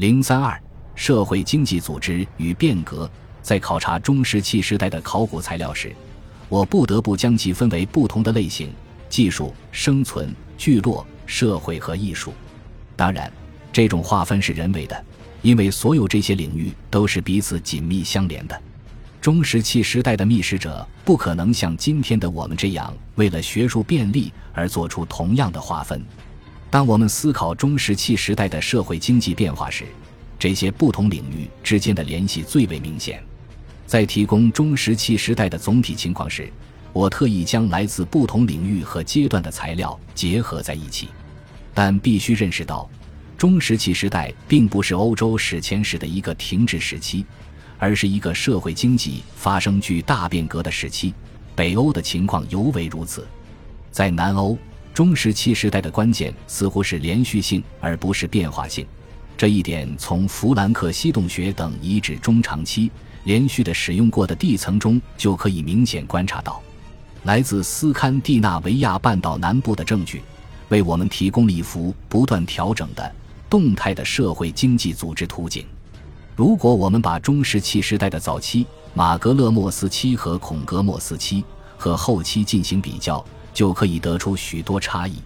零三二社会经济组织与变革，在考察中石器时代的考古材料时，我不得不将其分为不同的类型：技术、生存、聚落、社会和艺术。当然，这种划分是人为的，因为所有这些领域都是彼此紧密相连的。中石器时代的觅食者不可能像今天的我们这样，为了学术便利而做出同样的划分。当我们思考中石器时代的社会经济变化时，这些不同领域之间的联系最为明显。在提供中石器时代的总体情况时，我特意将来自不同领域和阶段的材料结合在一起。但必须认识到，中石器时代并不是欧洲史前史的一个停滞时期，而是一个社会经济发生巨大变革的时期。北欧的情况尤为如此，在南欧。中石器时代的关键似乎是连续性，而不是变化性。这一点从弗兰克西洞穴等遗址中长期连续的使用过的地层中就可以明显观察到。来自斯堪的纳维亚半岛南部的证据，为我们提供了一幅不断调整的动态的社会经济组织图景。如果我们把中石器时代的早期马格勒莫斯期和孔格莫斯期和后期进行比较，就可以得出许多差异，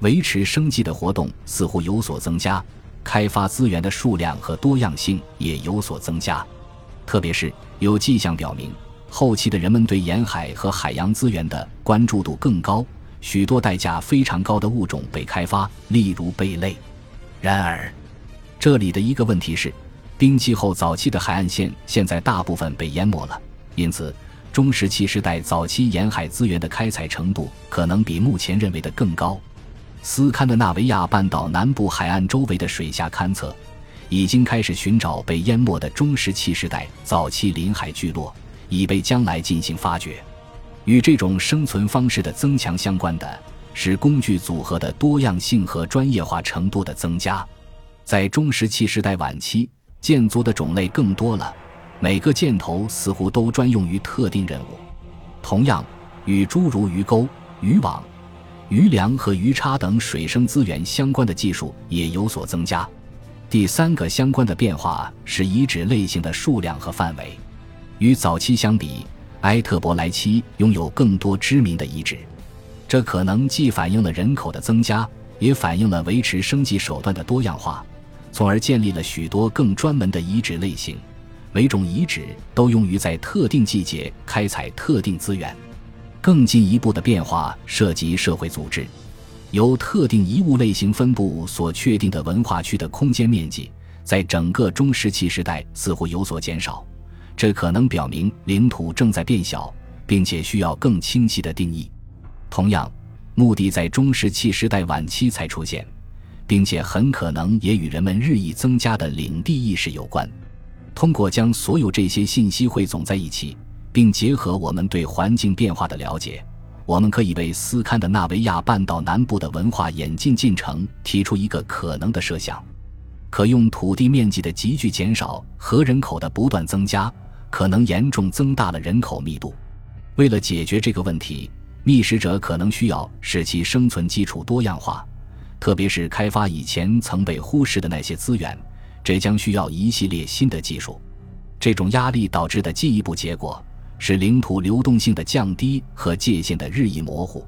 维持生计的活动似乎有所增加，开发资源的数量和多样性也有所增加。特别是有迹象表明，后期的人们对沿海和海洋资源的关注度更高，许多代价非常高的物种被开发，例如贝类。然而，这里的一个问题是，冰期后早期的海岸线现在大部分被淹没了，因此。中石器时代早期沿海资源的开采程度可能比目前认为的更高。斯堪的纳维亚半岛南部海岸周围的水下勘测，已经开始寻找被淹没的中石器时代早期临海聚落，以备将来进行发掘。与这种生存方式的增强相关的是工具组合的多样性和专业化程度的增加。在中石器时代晚期，建筑的种类更多了。每个箭头似乎都专用于特定任务。同样，与诸如鱼钩、渔网、鱼梁和鱼叉等水生资源相关的技术也有所增加。第三个相关的变化是遗址类型的数量和范围。与早期相比，埃特伯莱期拥有更多知名的遗址，这可能既反映了人口的增加，也反映了维持生计手段的多样化，从而建立了许多更专门的遗址类型。每种遗址都用于在特定季节开采特定资源。更进一步的变化涉及社会组织，由特定遗物类型分布所确定的文化区的空间面积，在整个中石器时代似乎有所减少。这可能表明领土正在变小，并且需要更清晰的定义。同样，墓地在中石器时代晚期才出现，并且很可能也与人们日益增加的领地意识有关。通过将所有这些信息汇总在一起，并结合我们对环境变化的了解，我们可以为斯堪的纳维亚半岛南部的文化演进进程提出一个可能的设想：可用土地面积的急剧减少和人口的不断增加，可能严重增大了人口密度。为了解决这个问题，觅食者可能需要使其生存基础多样化，特别是开发以前曾被忽视的那些资源。这将需要一系列新的技术，这种压力导致的进一步结果是领土流动性的降低和界限的日益模糊，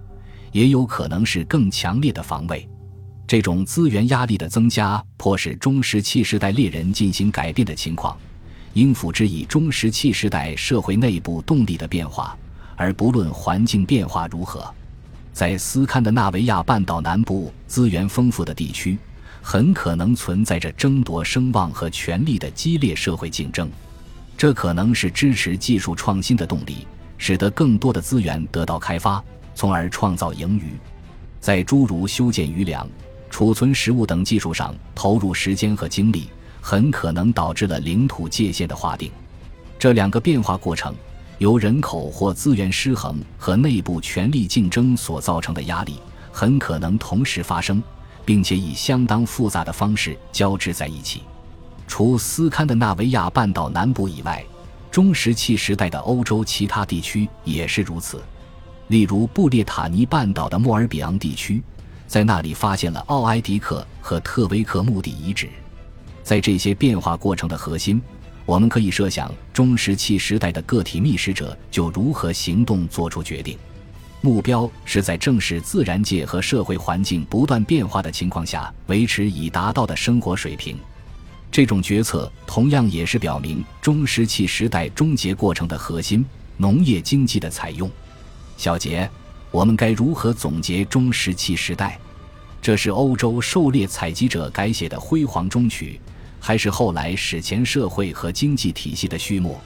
也有可能是更强烈的防卫。这种资源压力的增加，迫使中石器时代猎人进行改变的情况，应付之以中石器时代社会内部动力的变化，而不论环境变化如何。在斯堪的纳维亚半岛南部资源丰富的地区。很可能存在着争夺声望和权力的激烈社会竞争，这可能是支持技术创新的动力，使得更多的资源得到开发，从而创造盈余。在诸如修建鱼粮、储存食物等技术上投入时间和精力，很可能导致了领土界限的划定。这两个变化过程由人口或资源失衡和内部权力竞争所造成的压力，很可能同时发生。并且以相当复杂的方式交织在一起。除斯堪的纳维亚半岛南部以外，中石器时代的欧洲其他地区也是如此。例如，布列塔尼半岛的莫尔比昂地区，在那里发现了奥埃迪克和特维克墓地遗址。在这些变化过程的核心，我们可以设想中石器时代的个体觅食者就如何行动、做出决定。目标是在正视自然界和社会环境不断变化的情况下，维持已达到的生活水平。这种决策同样也是表明中石器时代终结过程的核心——农业经济的采用。小结：我们该如何总结中石器时代？这是欧洲狩猎采集者改写的辉煌终曲，还是后来史前社会和经济体系的序幕？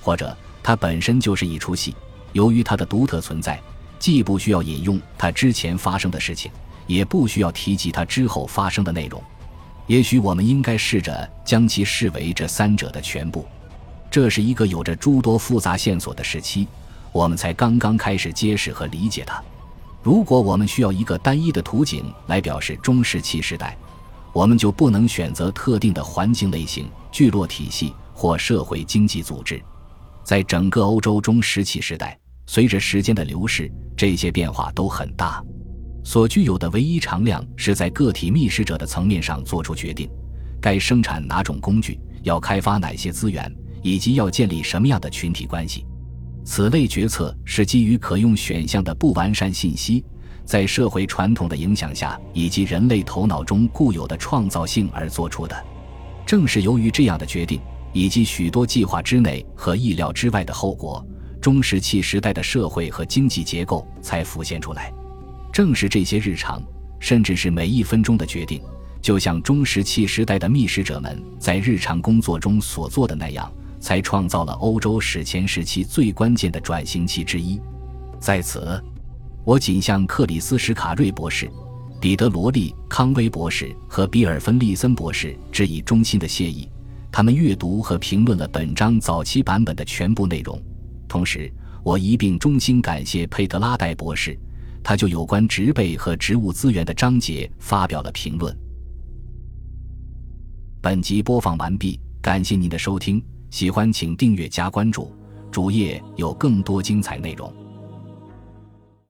或者它本身就是一出戏？由于它的独特存在。既不需要引用它之前发生的事情，也不需要提及它之后发生的内容。也许我们应该试着将其视为这三者的全部。这是一个有着诸多复杂线索的时期，我们才刚刚开始揭示和理解它。如果我们需要一个单一的图景来表示中石器时代，我们就不能选择特定的环境类型、聚落体系或社会经济组织。在整个欧洲中石器时代。随着时间的流逝，这些变化都很大。所具有的唯一常量是在个体觅食者的层面上做出决定：该生产哪种工具，要开发哪些资源，以及要建立什么样的群体关系。此类决策是基于可用选项的不完善信息，在社会传统的影响下，以及人类头脑中固有的创造性而做出的。正是由于这样的决定，以及许多计划之内和意料之外的后果。中石器时代的社会和经济结构才浮现出来，正是这些日常，甚至是每一分钟的决定，就像中石器时代的觅食者们在日常工作中所做的那样，才创造了欧洲史前时期最关键的转型期之一。在此，我仅向克里斯·史卡瑞博士、彼得·罗利·康威博士和比尔·芬利森博士致以衷心的谢意，他们阅读和评论了本章早期版本的全部内容。同时，我一并衷心感谢佩德拉戴博士，他就有关植被和植物资源的章节发表了评论。本集播放完毕，感谢您的收听，喜欢请订阅加关注，主页有更多精彩内容。